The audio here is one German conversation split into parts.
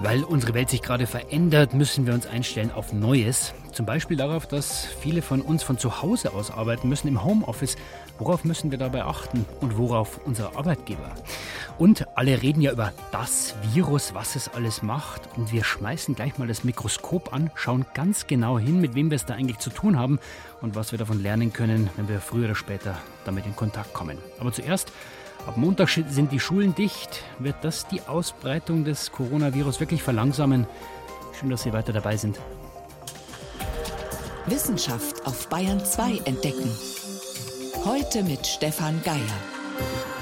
Weil unsere Welt sich gerade verändert, müssen wir uns einstellen auf Neues. Zum Beispiel darauf, dass viele von uns von zu Hause aus arbeiten müssen im Homeoffice. Worauf müssen wir dabei achten und worauf unsere Arbeitgeber? Und alle reden ja über das Virus, was es alles macht. Und wir schmeißen gleich mal das Mikroskop an, schauen ganz genau hin, mit wem wir es da eigentlich zu tun haben und was wir davon lernen können, wenn wir früher oder später damit in Kontakt kommen. Aber zuerst Ab Montag sind die Schulen dicht. Wird das die Ausbreitung des Coronavirus wirklich verlangsamen? Schön, dass Sie weiter dabei sind. Wissenschaft auf Bayern 2 entdecken. Heute mit Stefan Geier.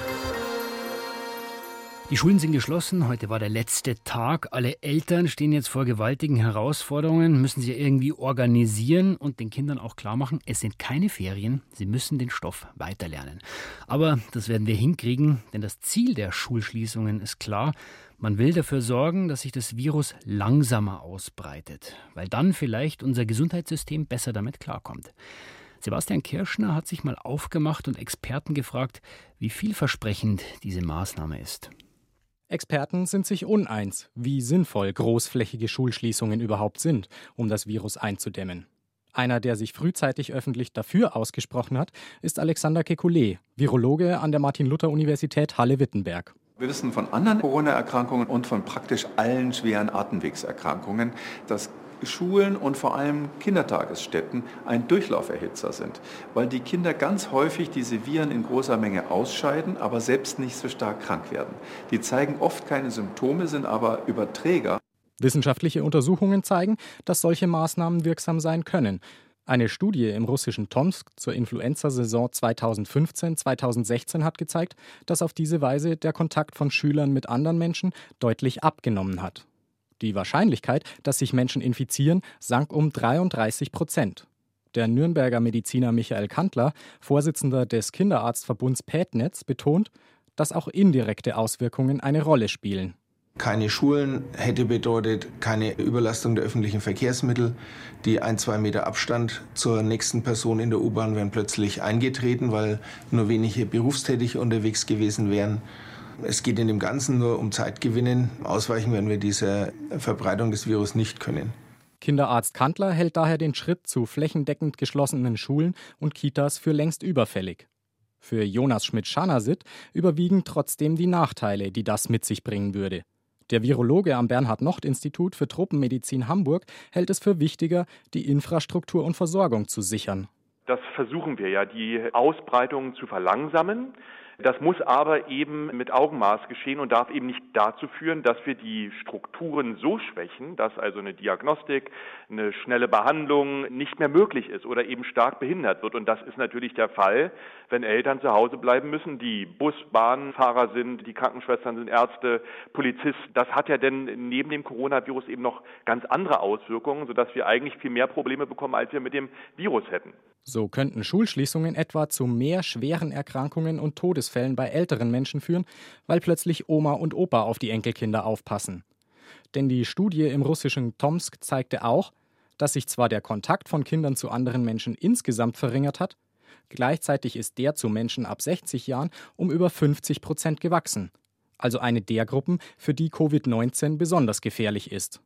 Die Schulen sind geschlossen. Heute war der letzte Tag. Alle Eltern stehen jetzt vor gewaltigen Herausforderungen, müssen sie irgendwie organisieren und den Kindern auch klar machen, es sind keine Ferien. Sie müssen den Stoff weiterlernen. Aber das werden wir hinkriegen, denn das Ziel der Schulschließungen ist klar. Man will dafür sorgen, dass sich das Virus langsamer ausbreitet, weil dann vielleicht unser Gesundheitssystem besser damit klarkommt. Sebastian Kirschner hat sich mal aufgemacht und Experten gefragt, wie vielversprechend diese Maßnahme ist. Experten sind sich uneins, wie sinnvoll großflächige Schulschließungen überhaupt sind, um das Virus einzudämmen. Einer, der sich frühzeitig öffentlich dafür ausgesprochen hat, ist Alexander Kekulé, Virologe an der Martin-Luther-Universität Halle-Wittenberg. Wir wissen von anderen Corona-Erkrankungen und von praktisch allen schweren Atemwegserkrankungen, dass Schulen und vor allem Kindertagesstätten ein Durchlauferhitzer sind, weil die Kinder ganz häufig diese Viren in großer Menge ausscheiden, aber selbst nicht so stark krank werden. Die zeigen oft keine Symptome, sind aber Überträger. Wissenschaftliche Untersuchungen zeigen, dass solche Maßnahmen wirksam sein können. Eine Studie im russischen Tomsk zur Influenza-Saison 2015-2016 hat gezeigt, dass auf diese Weise der Kontakt von Schülern mit anderen Menschen deutlich abgenommen hat. Die Wahrscheinlichkeit, dass sich Menschen infizieren, sank um 33 Prozent. Der Nürnberger Mediziner Michael Kantler, Vorsitzender des Kinderarztverbunds PädNetz, betont, dass auch indirekte Auswirkungen eine Rolle spielen. Keine Schulen hätte bedeutet keine Überlastung der öffentlichen Verkehrsmittel. Die ein, zwei Meter Abstand zur nächsten Person in der U-Bahn wären plötzlich eingetreten, weil nur wenige berufstätig unterwegs gewesen wären. Es geht in dem Ganzen nur um Zeitgewinnen. Ausweichen werden wir dieser Verbreitung des Virus nicht können. Kinderarzt Kantler hält daher den Schritt zu flächendeckend geschlossenen Schulen und Kitas für längst überfällig. Für Jonas Schmidt-Schanasit überwiegen trotzdem die Nachteile, die das mit sich bringen würde. Der Virologe am Bernhard-Nocht-Institut für Tropenmedizin Hamburg hält es für wichtiger, die Infrastruktur und Versorgung zu sichern. Das versuchen wir ja, die Ausbreitung zu verlangsamen. Das muss aber eben mit Augenmaß geschehen und darf eben nicht dazu führen, dass wir die Strukturen so schwächen, dass also eine Diagnostik, eine schnelle Behandlung nicht mehr möglich ist oder eben stark behindert wird. Und das ist natürlich der Fall, wenn Eltern zu Hause bleiben müssen, die Bus, Bahnfahrer sind, die Krankenschwestern sind Ärzte, Polizisten. Das hat ja denn neben dem Coronavirus eben noch ganz andere Auswirkungen, sodass wir eigentlich viel mehr Probleme bekommen, als wir mit dem Virus hätten. So könnten Schulschließungen etwa zu mehr schweren Erkrankungen und Todesfällen bei älteren Menschen führen, weil plötzlich Oma und Opa auf die Enkelkinder aufpassen. Denn die Studie im russischen Tomsk zeigte auch, dass sich zwar der Kontakt von Kindern zu anderen Menschen insgesamt verringert hat, gleichzeitig ist der zu Menschen ab 60 Jahren um über 50 Prozent gewachsen. Also eine der Gruppen, für die Covid-19 besonders gefährlich ist.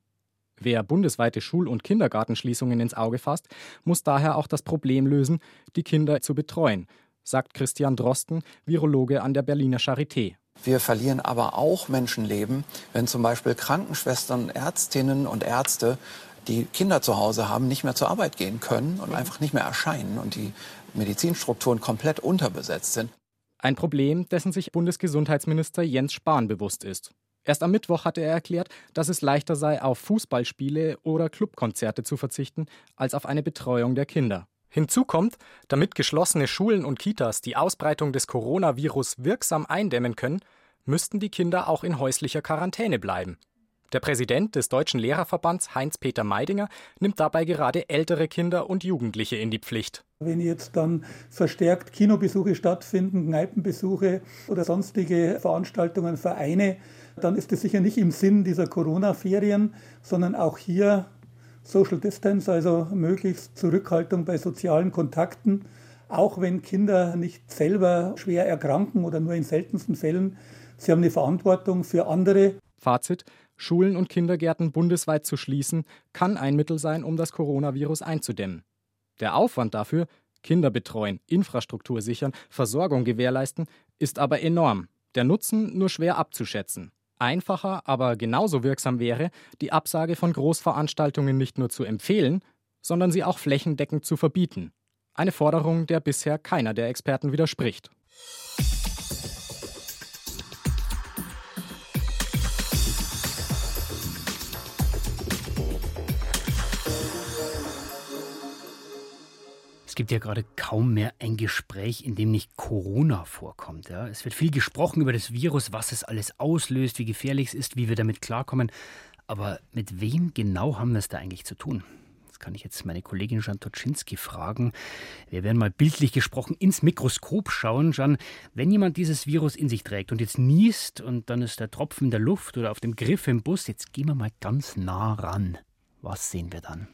Wer bundesweite Schul- und Kindergartenschließungen ins Auge fasst, muss daher auch das Problem lösen, die Kinder zu betreuen, sagt Christian Drosten, Virologe an der Berliner Charité. Wir verlieren aber auch Menschenleben, wenn zum Beispiel Krankenschwestern, Ärztinnen und Ärzte, die Kinder zu Hause haben, nicht mehr zur Arbeit gehen können und einfach nicht mehr erscheinen und die Medizinstrukturen komplett unterbesetzt sind. Ein Problem, dessen sich Bundesgesundheitsminister Jens Spahn bewusst ist. Erst am Mittwoch hatte er erklärt, dass es leichter sei, auf Fußballspiele oder Clubkonzerte zu verzichten, als auf eine Betreuung der Kinder. Hinzu kommt, damit geschlossene Schulen und Kitas die Ausbreitung des Coronavirus wirksam eindämmen können, müssten die Kinder auch in häuslicher Quarantäne bleiben. Der Präsident des Deutschen Lehrerverbands Heinz-Peter Meidinger nimmt dabei gerade ältere Kinder und Jugendliche in die Pflicht. Wenn jetzt dann verstärkt Kinobesuche stattfinden, Kneipenbesuche oder sonstige Veranstaltungen, Vereine, dann ist es sicher nicht im Sinn dieser Corona-Ferien, sondern auch hier Social Distance, also möglichst Zurückhaltung bei sozialen Kontakten, auch wenn Kinder nicht selber schwer erkranken oder nur in seltensten Fällen. Sie haben eine Verantwortung für andere. Fazit: Schulen und Kindergärten bundesweit zu schließen, kann ein Mittel sein, um das Coronavirus einzudämmen. Der Aufwand dafür, Kinder betreuen, Infrastruktur sichern, Versorgung gewährleisten, ist aber enorm. Der Nutzen nur schwer abzuschätzen. Einfacher, aber genauso wirksam wäre, die Absage von Großveranstaltungen nicht nur zu empfehlen, sondern sie auch flächendeckend zu verbieten. Eine Forderung, der bisher keiner der Experten widerspricht. Gibt ja gerade kaum mehr ein Gespräch, in dem nicht Corona vorkommt. Ja. Es wird viel gesprochen über das Virus, was es alles auslöst, wie gefährlich es ist, wie wir damit klarkommen. Aber mit wem genau haben wir es da eigentlich zu tun? Das kann ich jetzt meine Kollegin Jan Toczynski fragen. Wir werden mal bildlich gesprochen ins Mikroskop schauen. Jan, wenn jemand dieses Virus in sich trägt und jetzt niest und dann ist der Tropfen in der Luft oder auf dem Griff im Bus, jetzt gehen wir mal ganz nah ran. Was sehen wir dann?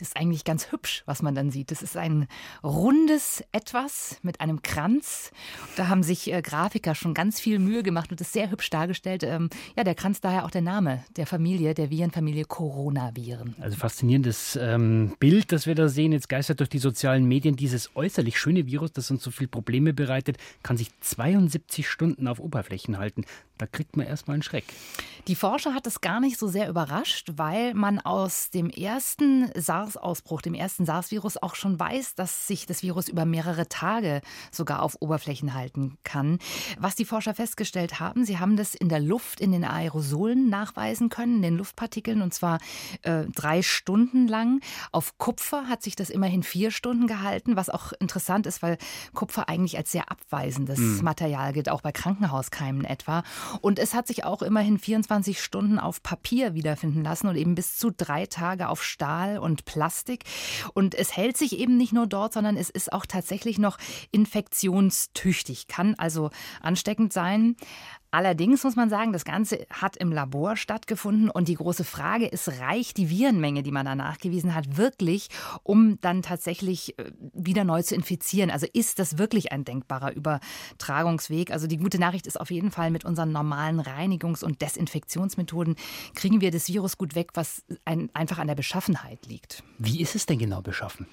Das ist eigentlich ganz hübsch, was man dann sieht. Das ist ein rundes Etwas mit einem Kranz. Da haben sich äh, Grafiker schon ganz viel Mühe gemacht und das sehr hübsch dargestellt. Ähm, ja, der Kranz daher auch der Name der Familie, der Virenfamilie Coronaviren. Also faszinierendes ähm, Bild, das wir da sehen. Jetzt geistert durch die sozialen Medien dieses äußerlich schöne Virus, das uns so viele Probleme bereitet, kann sich 72 Stunden auf Oberflächen halten. Da kriegt man erstmal einen Schreck. Die Forscher hat es gar nicht so sehr überrascht, weil man aus dem ersten SARS-Ausbruch, dem ersten SARS-Virus, auch schon weiß, dass sich das Virus über mehrere Tage sogar auf Oberflächen halten kann. Was die Forscher festgestellt haben, sie haben das in der Luft, in den Aerosolen nachweisen können, in den Luftpartikeln, und zwar äh, drei Stunden lang. Auf Kupfer hat sich das immerhin vier Stunden gehalten, was auch interessant ist, weil Kupfer eigentlich als sehr abweisendes mhm. Material gilt, auch bei Krankenhauskeimen etwa. Und es hat sich auch immerhin 24 Stunden auf Papier wiederfinden lassen und eben bis zu drei Tage auf Stahl und Plastik. Und es hält sich eben nicht nur dort, sondern es ist auch tatsächlich noch infektionstüchtig, kann also ansteckend sein. Allerdings muss man sagen, das Ganze hat im Labor stattgefunden und die große Frage ist, reicht die Virenmenge, die man da nachgewiesen hat, wirklich, um dann tatsächlich äh, wieder neu zu infizieren? Also ist das wirklich ein denkbarer Übertragungsweg? Also die gute Nachricht ist auf jeden Fall, mit unseren normalen Reinigungs- und Desinfektionsmethoden kriegen wir das Virus gut weg, was ein, einfach an der Beschaffenheit liegt. Wie ist es denn genau beschaffen?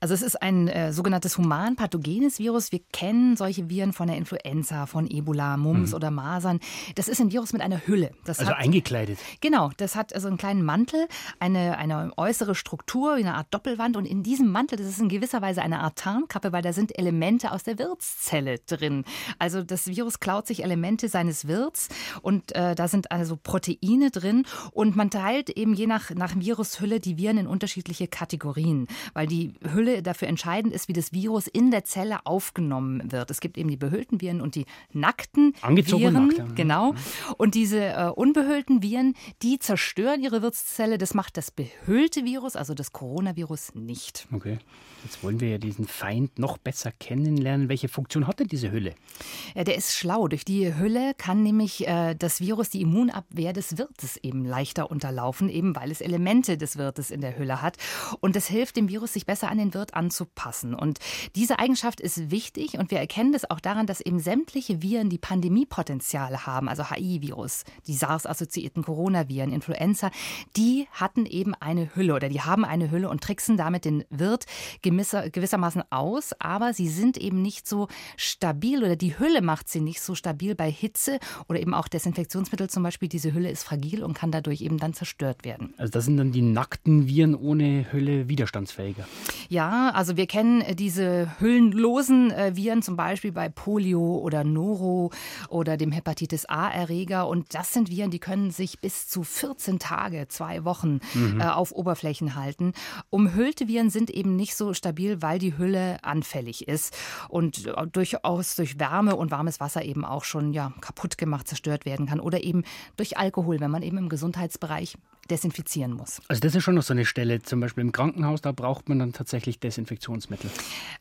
Also es ist ein äh, sogenanntes human-pathogenes Virus. Wir kennen solche Viren von der Influenza, von Ebola, Mumps mhm. oder Masern. Das ist ein Virus mit einer Hülle. Das also hat, eingekleidet. Genau, das hat also einen kleinen Mantel, eine, eine äußere Struktur, wie eine Art Doppelwand. Und in diesem Mantel, das ist in gewisser Weise eine Art Tarnkappe, weil da sind Elemente aus der Wirtszelle drin. Also das Virus klaut sich Elemente seines Wirts und äh, da sind also Proteine drin. Und man teilt eben je nach, nach Virushülle die Viren in unterschiedliche Kategorien, weil die Hülle Hülle dafür entscheidend ist, wie das Virus in der Zelle aufgenommen wird. Es gibt eben die behüllten Viren und die nackten Angezogen Viren. Ja. Genau. Und diese äh, unbehüllten Viren, die zerstören ihre Wirtszelle. Das macht das behüllte Virus, also das Coronavirus, nicht. Okay. Jetzt wollen wir ja diesen Feind noch besser kennenlernen. Welche Funktion hat denn diese Hülle? Ja, der ist schlau. Durch die Hülle kann nämlich äh, das Virus die Immunabwehr des Wirtes eben leichter unterlaufen, eben weil es Elemente des Wirtes in der Hülle hat. Und das hilft dem Virus, sich besser an den Wirt anzupassen. Und diese Eigenschaft ist wichtig und wir erkennen das auch daran, dass eben sämtliche Viren, die Pandemiepotenzial haben, also HIV-Virus, die SARS-assoziierten Coronaviren, Influenza, die hatten eben eine Hülle oder die haben eine Hülle und tricksen damit den Wirt gewisser, gewissermaßen aus, aber sie sind eben nicht so stabil oder die Hülle macht sie nicht so stabil bei Hitze oder eben auch Desinfektionsmittel zum Beispiel. Diese Hülle ist fragil und kann dadurch eben dann zerstört werden. Also das sind dann die nackten Viren ohne Hülle widerstandsfähiger. Ja, also wir kennen diese hüllenlosen äh, Viren zum Beispiel bei Polio oder Noro oder dem Hepatitis A-Erreger und das sind Viren, die können sich bis zu 14 Tage, zwei Wochen mhm. äh, auf Oberflächen halten. Umhüllte Viren sind eben nicht so stabil, weil die Hülle anfällig ist und äh, durchaus durch Wärme und warmes Wasser eben auch schon ja, kaputt gemacht, zerstört werden kann. Oder eben durch Alkohol, wenn man eben im Gesundheitsbereich desinfizieren muss. Also das ist schon noch so eine Stelle, zum Beispiel im Krankenhaus, da braucht man dann tatsächlich Desinfektionsmittel.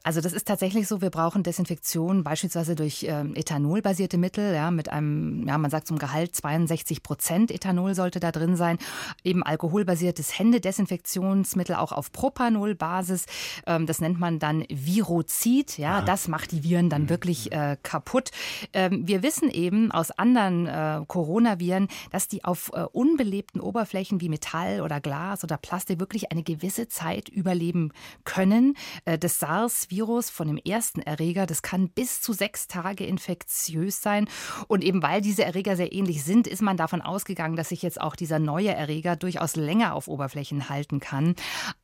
Also das ist tatsächlich so, wir brauchen Desinfektion beispielsweise durch äh, ethanolbasierte Mittel, ja, mit einem, ja, man sagt zum Gehalt 62 Prozent Ethanol sollte da drin sein. Eben alkoholbasiertes Händedesinfektionsmittel auch auf Propanolbasis. Ähm, das nennt man dann Virozid. Ja, ja, das macht die Viren dann wirklich äh, kaputt. Ähm, wir wissen eben aus anderen äh, Coronaviren, dass die auf äh, unbelebten Oberflächen wie Metall oder Glas oder Plastik wirklich eine gewisse Zeit überleben können. Äh, das SARS-Virus von dem ersten Erreger, das kann bis zu sechs Tage infektiös sein. Und eben weil diese Erreger sehr ähnlich sind, ist man davon ausgegangen, dass sich jetzt auch dieser neue Erreger durchaus länger auf Oberflächen halten kann.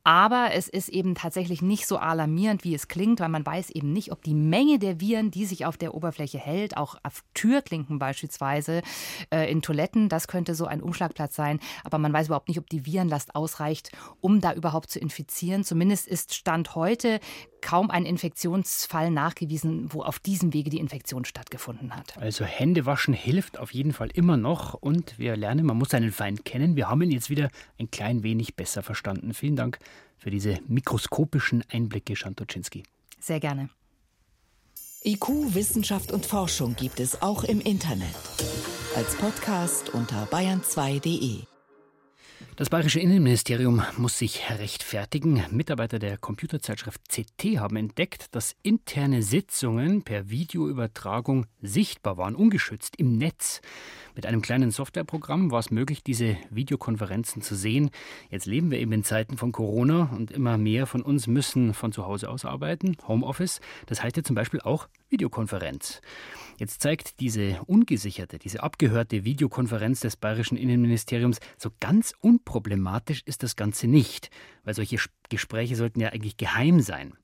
Aber es ist eben tatsächlich nicht so alarmierend, wie es klingt, weil man weiß eben nicht, ob die Menge der Viren, die sich auf der Oberfläche hält, auch auf Türklinken beispielsweise, äh, in Toiletten, das könnte so ein Umschlagplatz sein. Aber man weiß überhaupt nicht, ob die Virenlast ausreicht, um da überhaupt zu infizieren. Zumindest ist Stand heute kaum ein Infektionsfall nachgewiesen, wo auf diesem Wege die Infektion stattgefunden hat. Also Hände waschen hilft auf jeden Fall immer noch und wir lernen, man muss seinen Feind kennen. Wir haben ihn jetzt wieder ein klein wenig besser verstanden. Vielen Dank für diese mikroskopischen Einblicke, Schantoczynski. Sehr gerne. IQ, Wissenschaft und Forschung gibt es auch im Internet. Als Podcast unter bayern2.de. Das bayerische Innenministerium muss sich rechtfertigen. Mitarbeiter der Computerzeitschrift CT haben entdeckt, dass interne Sitzungen per Videoübertragung sichtbar waren, ungeschützt im Netz. Mit einem kleinen Softwareprogramm war es möglich, diese Videokonferenzen zu sehen. Jetzt leben wir eben in Zeiten von Corona und immer mehr von uns müssen von zu Hause aus arbeiten, Homeoffice. Das heißt ja zum Beispiel auch Videokonferenz. Jetzt zeigt diese ungesicherte, diese abgehörte Videokonferenz des bayerischen Innenministeriums, so ganz unproblematisch ist das Ganze nicht, weil solche Gespräche sollten ja eigentlich geheim sein.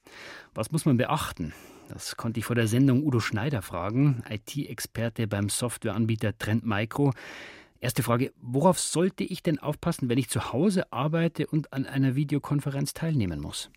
Was muss man beachten? Das konnte ich vor der Sendung Udo Schneider fragen, IT-Experte beim Softwareanbieter Trend Micro. Erste Frage, worauf sollte ich denn aufpassen, wenn ich zu Hause arbeite und an einer Videokonferenz teilnehmen muss?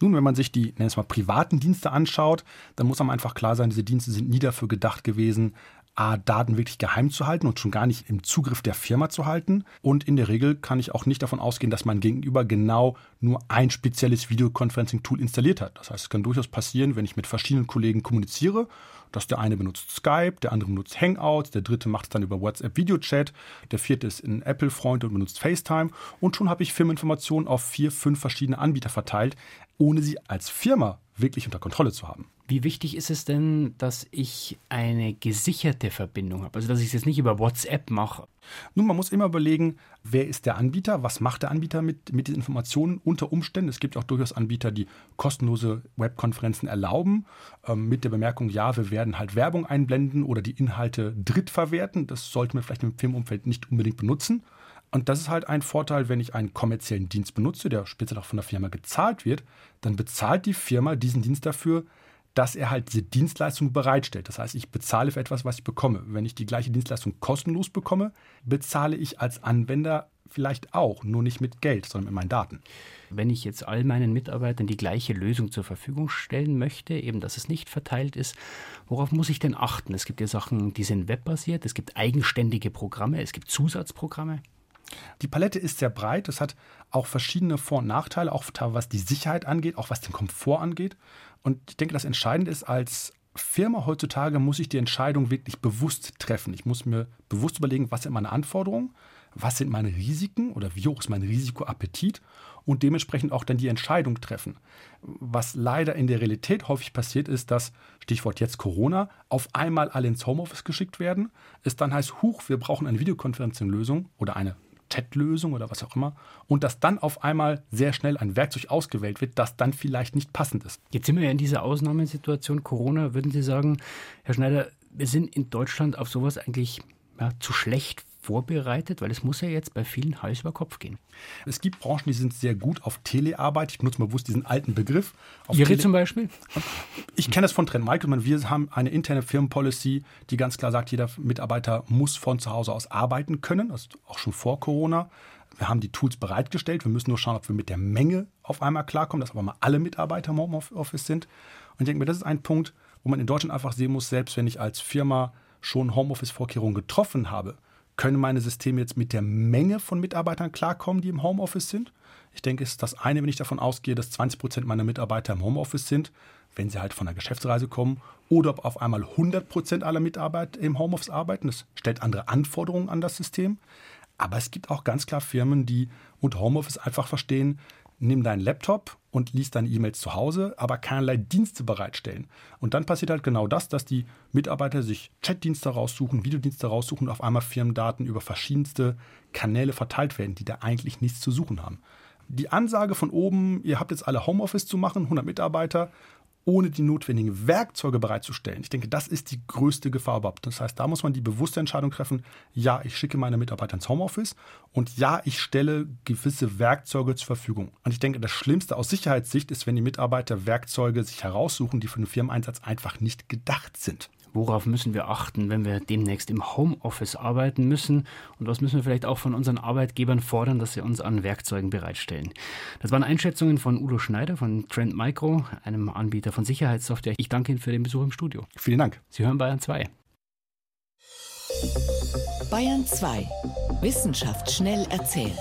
Nun, wenn man sich die, nennen es mal, privaten Dienste anschaut, dann muss einem einfach klar sein, diese Dienste sind nie dafür gedacht gewesen, A, Daten wirklich geheim zu halten und schon gar nicht im Zugriff der Firma zu halten. Und in der Regel kann ich auch nicht davon ausgehen, dass mein Gegenüber genau nur ein spezielles Videoconferencing-Tool installiert hat. Das heißt, es kann durchaus passieren, wenn ich mit verschiedenen Kollegen kommuniziere, dass der eine benutzt Skype, der andere benutzt Hangouts, der dritte macht es dann über WhatsApp Videochat, der vierte ist ein Apple-Freund und benutzt FaceTime. Und schon habe ich Firmeninformationen auf vier, fünf verschiedene Anbieter verteilt, ohne sie als Firma wirklich unter Kontrolle zu haben. Wie wichtig ist es denn, dass ich eine gesicherte Verbindung habe? Also, dass ich es jetzt nicht über WhatsApp mache? Nun, man muss immer überlegen, wer ist der Anbieter, was macht der Anbieter mit, mit diesen Informationen unter Umständen. Es gibt auch durchaus Anbieter, die kostenlose Webkonferenzen erlauben, ähm, mit der Bemerkung, ja, wir werden halt Werbung einblenden oder die Inhalte drittverwerten. Das sollte man vielleicht im Filmumfeld nicht unbedingt benutzen. Und das ist halt ein Vorteil, wenn ich einen kommerziellen Dienst benutze, der speziell auch von der Firma gezahlt wird, dann bezahlt die Firma diesen Dienst dafür, dass er halt diese Dienstleistung bereitstellt. Das heißt, ich bezahle für etwas, was ich bekomme. Wenn ich die gleiche Dienstleistung kostenlos bekomme, bezahle ich als Anwender vielleicht auch, nur nicht mit Geld, sondern mit meinen Daten. Wenn ich jetzt all meinen Mitarbeitern die gleiche Lösung zur Verfügung stellen möchte, eben dass es nicht verteilt ist, worauf muss ich denn achten? Es gibt ja Sachen, die sind webbasiert, es gibt eigenständige Programme, es gibt Zusatzprogramme. Die Palette ist sehr breit. Es hat auch verschiedene Vor- und Nachteile, auch was die Sicherheit angeht, auch was den Komfort angeht. Und ich denke, das Entscheidende ist, als Firma heutzutage muss ich die Entscheidung wirklich bewusst treffen. Ich muss mir bewusst überlegen, was sind meine Anforderungen, was sind meine Risiken oder wie hoch ist mein Risikoappetit und dementsprechend auch dann die Entscheidung treffen. Was leider in der Realität häufig passiert ist, dass, Stichwort jetzt Corona, auf einmal alle ins Homeoffice geschickt werden. Es dann heißt, huch, wir brauchen eine Videokonferenzlösung oder eine Chat-Lösung oder was auch immer und dass dann auf einmal sehr schnell ein Werkzeug ausgewählt wird, das dann vielleicht nicht passend ist. Jetzt sind wir ja in dieser Ausnahmesituation Corona. Würden Sie sagen, Herr Schneider, wir sind in Deutschland auf sowas eigentlich ja, zu schlecht vorbereitet? Weil es muss ja jetzt bei vielen Hals über Kopf gehen. Es gibt Branchen, die sind sehr gut auf Telearbeit. Ich benutze mal bewusst diesen alten Begriff. Auf Ihre Tele zum Beispiel? Ich kenne das von Trend Michael. Wir haben eine interne Firmenpolicy, die ganz klar sagt, jeder Mitarbeiter muss von zu Hause aus arbeiten können. Das ist auch schon vor Corona. Wir haben die Tools bereitgestellt. Wir müssen nur schauen, ob wir mit der Menge auf einmal klarkommen, dass aber mal alle Mitarbeiter im Homeoffice sind. Und ich denke mir, das ist ein Punkt, wo man in Deutschland einfach sehen muss, selbst wenn ich als Firma schon Homeoffice-Vorkehrungen getroffen habe, Können meine Systeme jetzt mit der Menge von Mitarbeitern klarkommen, die im Homeoffice sind? Ich denke, es ist das eine, wenn ich davon ausgehe, dass 20 Prozent meiner Mitarbeiter im Homeoffice sind, wenn sie halt von einer Geschäftsreise kommen, oder ob auf einmal 100 Prozent aller Mitarbeiter im Homeoffice arbeiten. Das stellt andere Anforderungen an das System. Aber es gibt auch ganz klar Firmen, die unter Homeoffice einfach verstehen, nimm deinen Laptop und liest deine E-Mails zu Hause, aber keinerlei Dienste bereitstellen. Und dann passiert halt genau das, dass die Mitarbeiter sich Chatdienste raussuchen, Videodienste raussuchen und auf einmal Firmendaten über verschiedenste Kanäle verteilt werden, die da eigentlich nichts zu suchen haben. Die Ansage von oben, ihr habt jetzt alle Homeoffice zu machen, 100 Mitarbeiter, ohne die notwendigen Werkzeuge bereitzustellen. Ich denke, das ist die größte Gefahr überhaupt. Das heißt, da muss man die bewusste Entscheidung treffen, ja, ich schicke meine Mitarbeiter ins Homeoffice und ja, ich stelle gewisse Werkzeuge zur Verfügung. Und ich denke, das Schlimmste aus Sicherheitssicht ist, wenn die Mitarbeiter Werkzeuge sich heraussuchen, die für den Firmeneinsatz einfach nicht gedacht sind. Worauf müssen wir achten, wenn wir demnächst im Homeoffice arbeiten müssen? Und was müssen wir vielleicht auch von unseren Arbeitgebern fordern, dass sie uns an Werkzeugen bereitstellen? Das waren Einschätzungen von Udo Schneider von Trend Micro, einem Anbieter von Sicherheitssoftware. Ich danke Ihnen für den Besuch im Studio. Vielen Dank. Sie hören Bayern 2. Bayern 2. Wissenschaft schnell erzählt.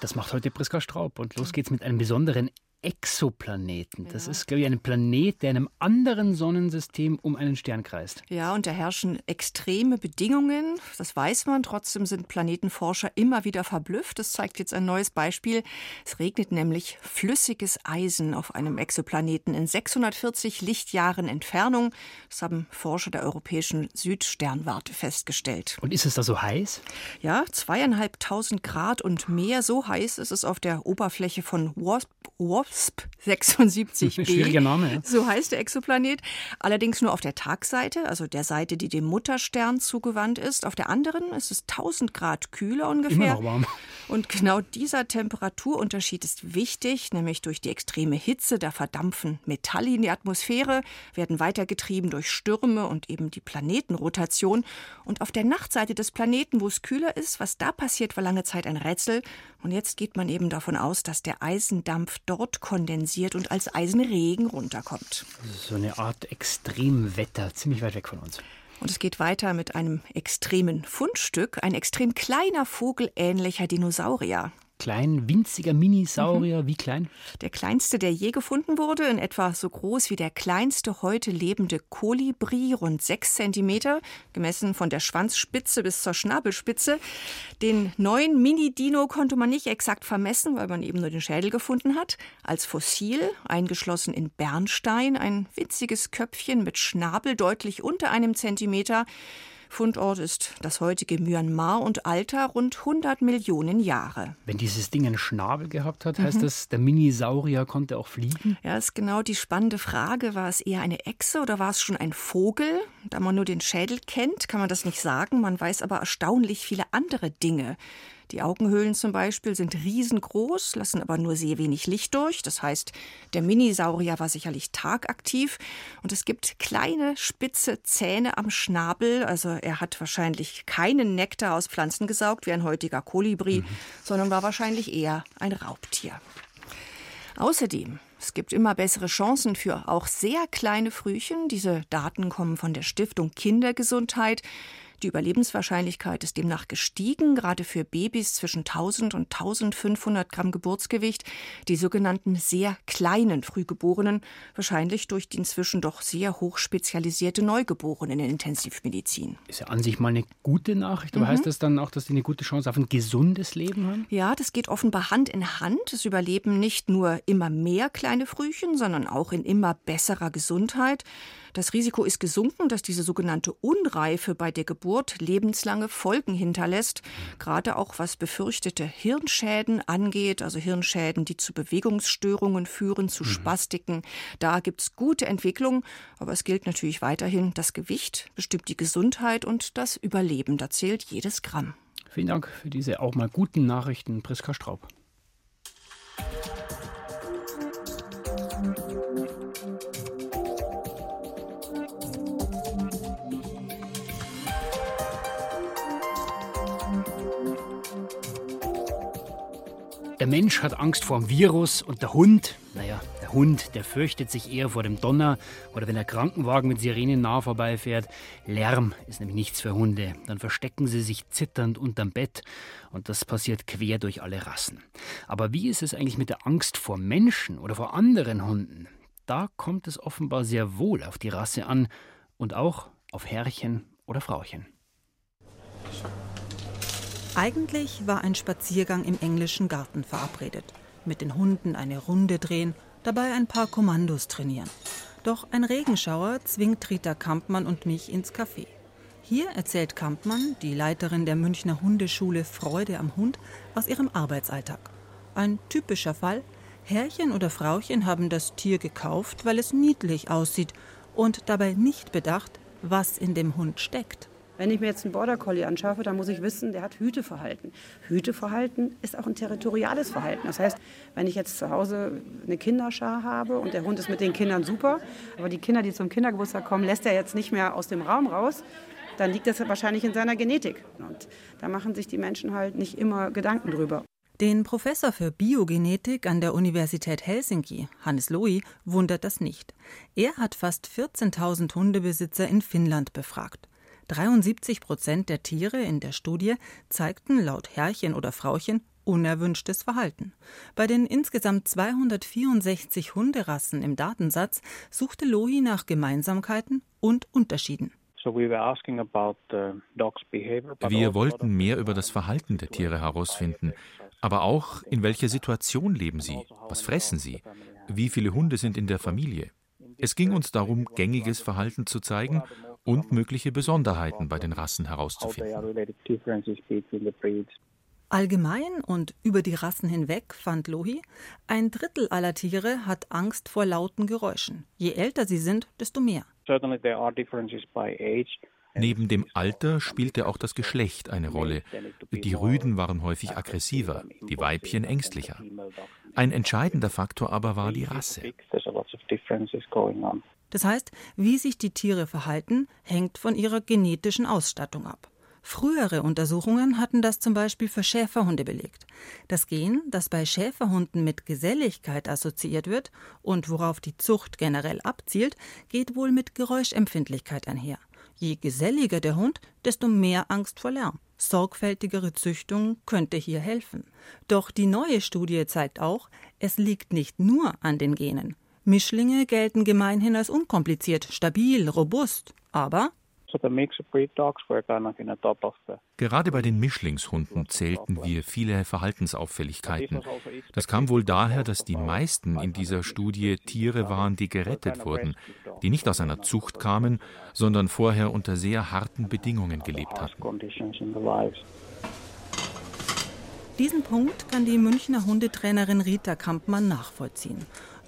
Das macht heute Priska Straub und los geht's mit einem besonderen Exoplaneten. Das ja. ist, glaube ich, ein Planet, der in einem anderen Sonnensystem um einen Stern kreist. Ja, und da herrschen extreme Bedingungen. Das weiß man. Trotzdem sind Planetenforscher immer wieder verblüfft. Das zeigt jetzt ein neues Beispiel. Es regnet nämlich flüssiges Eisen auf einem Exoplaneten in 640 Lichtjahren Entfernung. Das haben Forscher der europäischen Südsternwarte festgestellt. Und ist es da so heiß? Ja, zweieinhalbtausend Grad und mehr. So heiß ist es auf der Oberfläche von Wasp, Wasp WASP 76b. Schwieriger Name. Ja. So heißt der Exoplanet. Allerdings nur auf der Tagseite, also der Seite, die dem Mutterstern zugewandt ist. Auf der anderen ist es 1000 Grad kühler ungefähr. Immer noch warm. Und genau dieser Temperaturunterschied ist wichtig, nämlich durch die extreme Hitze. Da verdampfen Metalle in die Atmosphäre, werden weitergetrieben durch Stürme und eben die Planetenrotation. Und auf der Nachtseite des Planeten, wo es kühler ist, was da passiert, war lange Zeit ein Rätsel. Und jetzt geht man eben davon aus, dass der Eisendampf dort kondensiert und als Eisenregen runterkommt. So eine Art Extremwetter, ziemlich weit weg von uns. Und es geht weiter mit einem extremen Fundstück, ein extrem kleiner Vogel ähnlicher Dinosaurier klein, winziger Minisaurier. Mhm. Wie klein? Der kleinste, der je gefunden wurde, in etwa so groß wie der kleinste heute lebende Kolibri, rund sechs Zentimeter, gemessen von der Schwanzspitze bis zur Schnabelspitze. Den neuen Mini-Dino konnte man nicht exakt vermessen, weil man eben nur den Schädel gefunden hat. Als Fossil, eingeschlossen in Bernstein, ein winziges Köpfchen mit Schnabel deutlich unter einem Zentimeter. Fundort ist das heutige Myanmar und Alter rund 100 Millionen Jahre. Wenn dieses Ding einen Schnabel gehabt hat, heißt mhm. das, der Minisaurier konnte auch fliegen? Ja, ist genau die spannende Frage. War es eher eine Echse oder war es schon ein Vogel? Da man nur den Schädel kennt, kann man das nicht sagen. Man weiß aber erstaunlich viele andere Dinge. Die Augenhöhlen zum Beispiel sind riesengroß, lassen aber nur sehr wenig Licht durch. Das heißt, der Minisaurier war sicherlich tagaktiv. Und es gibt kleine, spitze Zähne am Schnabel. Also er hat wahrscheinlich keinen Nektar aus Pflanzen gesaugt, wie ein heutiger Kolibri, mhm. sondern war wahrscheinlich eher ein Raubtier. Außerdem es gibt immer bessere Chancen für auch sehr kleine Frühchen. Diese Daten kommen von der Stiftung Kindergesundheit. Die Überlebenswahrscheinlichkeit ist demnach gestiegen, gerade für Babys zwischen 1000 und 1500 Gramm Geburtsgewicht, die sogenannten sehr kleinen Frühgeborenen, wahrscheinlich durch die inzwischen doch sehr hoch spezialisierte Neugeborenen in Intensivmedizin. Ist ja an sich mal eine gute Nachricht, aber mhm. heißt das dann auch, dass die eine gute Chance auf ein gesundes Leben haben? Ja, das geht offenbar Hand in Hand. Es überleben nicht nur immer mehr kleine Frühchen, sondern auch in immer besserer Gesundheit. Das Risiko ist gesunken, dass diese sogenannte Unreife bei der Geburt lebenslange Folgen hinterlässt, gerade auch was befürchtete Hirnschäden angeht, also Hirnschäden, die zu Bewegungsstörungen führen, zu mhm. Spastiken. Da gibt es gute Entwicklungen, aber es gilt natürlich weiterhin, das Gewicht bestimmt die Gesundheit und das Überleben. Da zählt jedes Gramm. Vielen Dank für diese auch mal guten Nachrichten, Priska Straub. Der Mensch hat Angst vor dem Virus und der Hund, naja, der Hund, der fürchtet sich eher vor dem Donner oder wenn der Krankenwagen mit Sirenen nah vorbeifährt. Lärm ist nämlich nichts für Hunde. Dann verstecken sie sich zitternd unterm Bett und das passiert quer durch alle Rassen. Aber wie ist es eigentlich mit der Angst vor Menschen oder vor anderen Hunden? Da kommt es offenbar sehr wohl auf die Rasse an und auch auf Herrchen oder Frauchen. Eigentlich war ein Spaziergang im englischen Garten verabredet. Mit den Hunden eine Runde drehen, dabei ein paar Kommandos trainieren. Doch ein Regenschauer zwingt Rita Kampmann und mich ins Café. Hier erzählt Kampmann, die Leiterin der Münchner Hundeschule Freude am Hund, aus ihrem Arbeitsalltag. Ein typischer Fall. Herrchen oder Frauchen haben das Tier gekauft, weil es niedlich aussieht und dabei nicht bedacht, was in dem Hund steckt. Wenn ich mir jetzt einen Border Collie anschaffe, dann muss ich wissen, der hat Hüteverhalten. Hüteverhalten ist auch ein territoriales Verhalten. Das heißt, wenn ich jetzt zu Hause eine Kinderschar habe und der Hund ist mit den Kindern super, aber die Kinder, die zum Kindergeburtstag kommen, lässt er jetzt nicht mehr aus dem Raum raus, dann liegt das wahrscheinlich in seiner Genetik. Und da machen sich die Menschen halt nicht immer Gedanken drüber. Den Professor für Biogenetik an der Universität Helsinki, Hannes Lohi, wundert das nicht. Er hat fast 14.000 Hundebesitzer in Finnland befragt. 73 Prozent der Tiere in der Studie zeigten laut Herrchen oder Frauchen unerwünschtes Verhalten. Bei den insgesamt 264 Hunderassen im Datensatz suchte Lohi nach Gemeinsamkeiten und Unterschieden. Wir wollten mehr über das Verhalten der Tiere herausfinden, aber auch, in welcher Situation leben sie, was fressen sie, wie viele Hunde sind in der Familie. Es ging uns darum, gängiges Verhalten zu zeigen und mögliche Besonderheiten bei den Rassen herauszufinden. Allgemein und über die Rassen hinweg fand Lohi, ein Drittel aller Tiere hat Angst vor lauten Geräuschen. Je älter sie sind, desto mehr. Neben dem Alter spielte auch das Geschlecht eine Rolle. Die Rüden waren häufig aggressiver, die Weibchen ängstlicher. Ein entscheidender Faktor aber war die Rasse. Das heißt, wie sich die Tiere verhalten, hängt von ihrer genetischen Ausstattung ab. Frühere Untersuchungen hatten das zum Beispiel für Schäferhunde belegt. Das Gen, das bei Schäferhunden mit Geselligkeit assoziiert wird und worauf die Zucht generell abzielt, geht wohl mit Geräuschempfindlichkeit einher. Je geselliger der Hund, desto mehr Angst vor Lärm. Sorgfältigere Züchtung könnte hier helfen. Doch die neue Studie zeigt auch, es liegt nicht nur an den Genen. Mischlinge gelten gemeinhin als unkompliziert, stabil, robust. Aber Gerade bei den Mischlingshunden zählten wir viele Verhaltensauffälligkeiten. Das kam wohl daher, dass die meisten in dieser Studie Tiere waren, die gerettet wurden, die nicht aus einer Zucht kamen, sondern vorher unter sehr harten Bedingungen gelebt hatten. Diesen Punkt kann die Münchner Hundetrainerin Rita Kampmann nachvollziehen.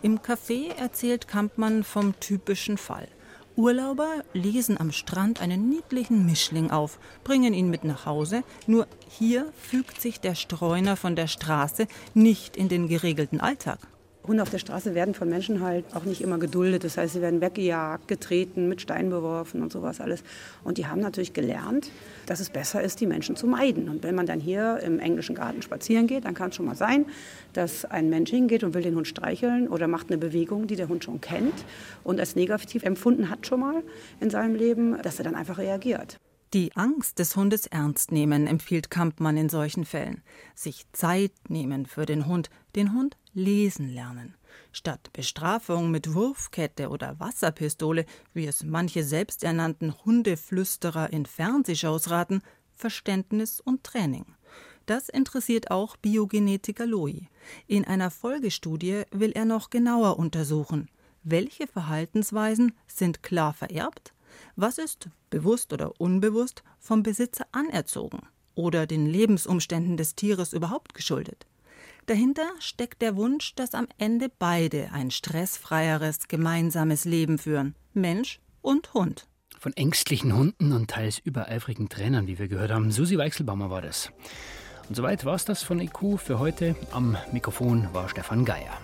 Im Café erzählt Kampmann vom typischen Fall. Urlauber lesen am Strand einen niedlichen Mischling auf, bringen ihn mit nach Hause, nur hier fügt sich der Streuner von der Straße nicht in den geregelten Alltag. Hunde auf der Straße werden von Menschen halt auch nicht immer geduldet. Das heißt, sie werden weggejagt, getreten, mit Steinen beworfen und sowas alles. Und die haben natürlich gelernt, dass es besser ist, die Menschen zu meiden. Und wenn man dann hier im englischen Garten spazieren geht, dann kann es schon mal sein, dass ein Mensch hingeht und will den Hund streicheln oder macht eine Bewegung, die der Hund schon kennt und als negativ empfunden hat schon mal in seinem Leben, dass er dann einfach reagiert. Die Angst des Hundes ernst nehmen, empfiehlt Kampmann in solchen Fällen. Sich Zeit nehmen für den Hund, den Hund lesen lernen. Statt Bestrafung mit Wurfkette oder Wasserpistole, wie es manche selbsternannten Hundeflüsterer in Fernsehshows raten, Verständnis und Training. Das interessiert auch Biogenetiker Loi. In einer Folgestudie will er noch genauer untersuchen, welche Verhaltensweisen sind klar vererbt, was ist, bewusst oder unbewusst, vom Besitzer anerzogen oder den Lebensumständen des Tieres überhaupt geschuldet. Dahinter steckt der Wunsch, dass am Ende beide ein stressfreieres, gemeinsames Leben führen. Mensch und Hund. Von ängstlichen Hunden und teils übereifrigen Trainern, wie wir gehört haben. Susi Weichselbaumer war das. Und soweit war es das von IQ für heute. Am Mikrofon war Stefan Geier.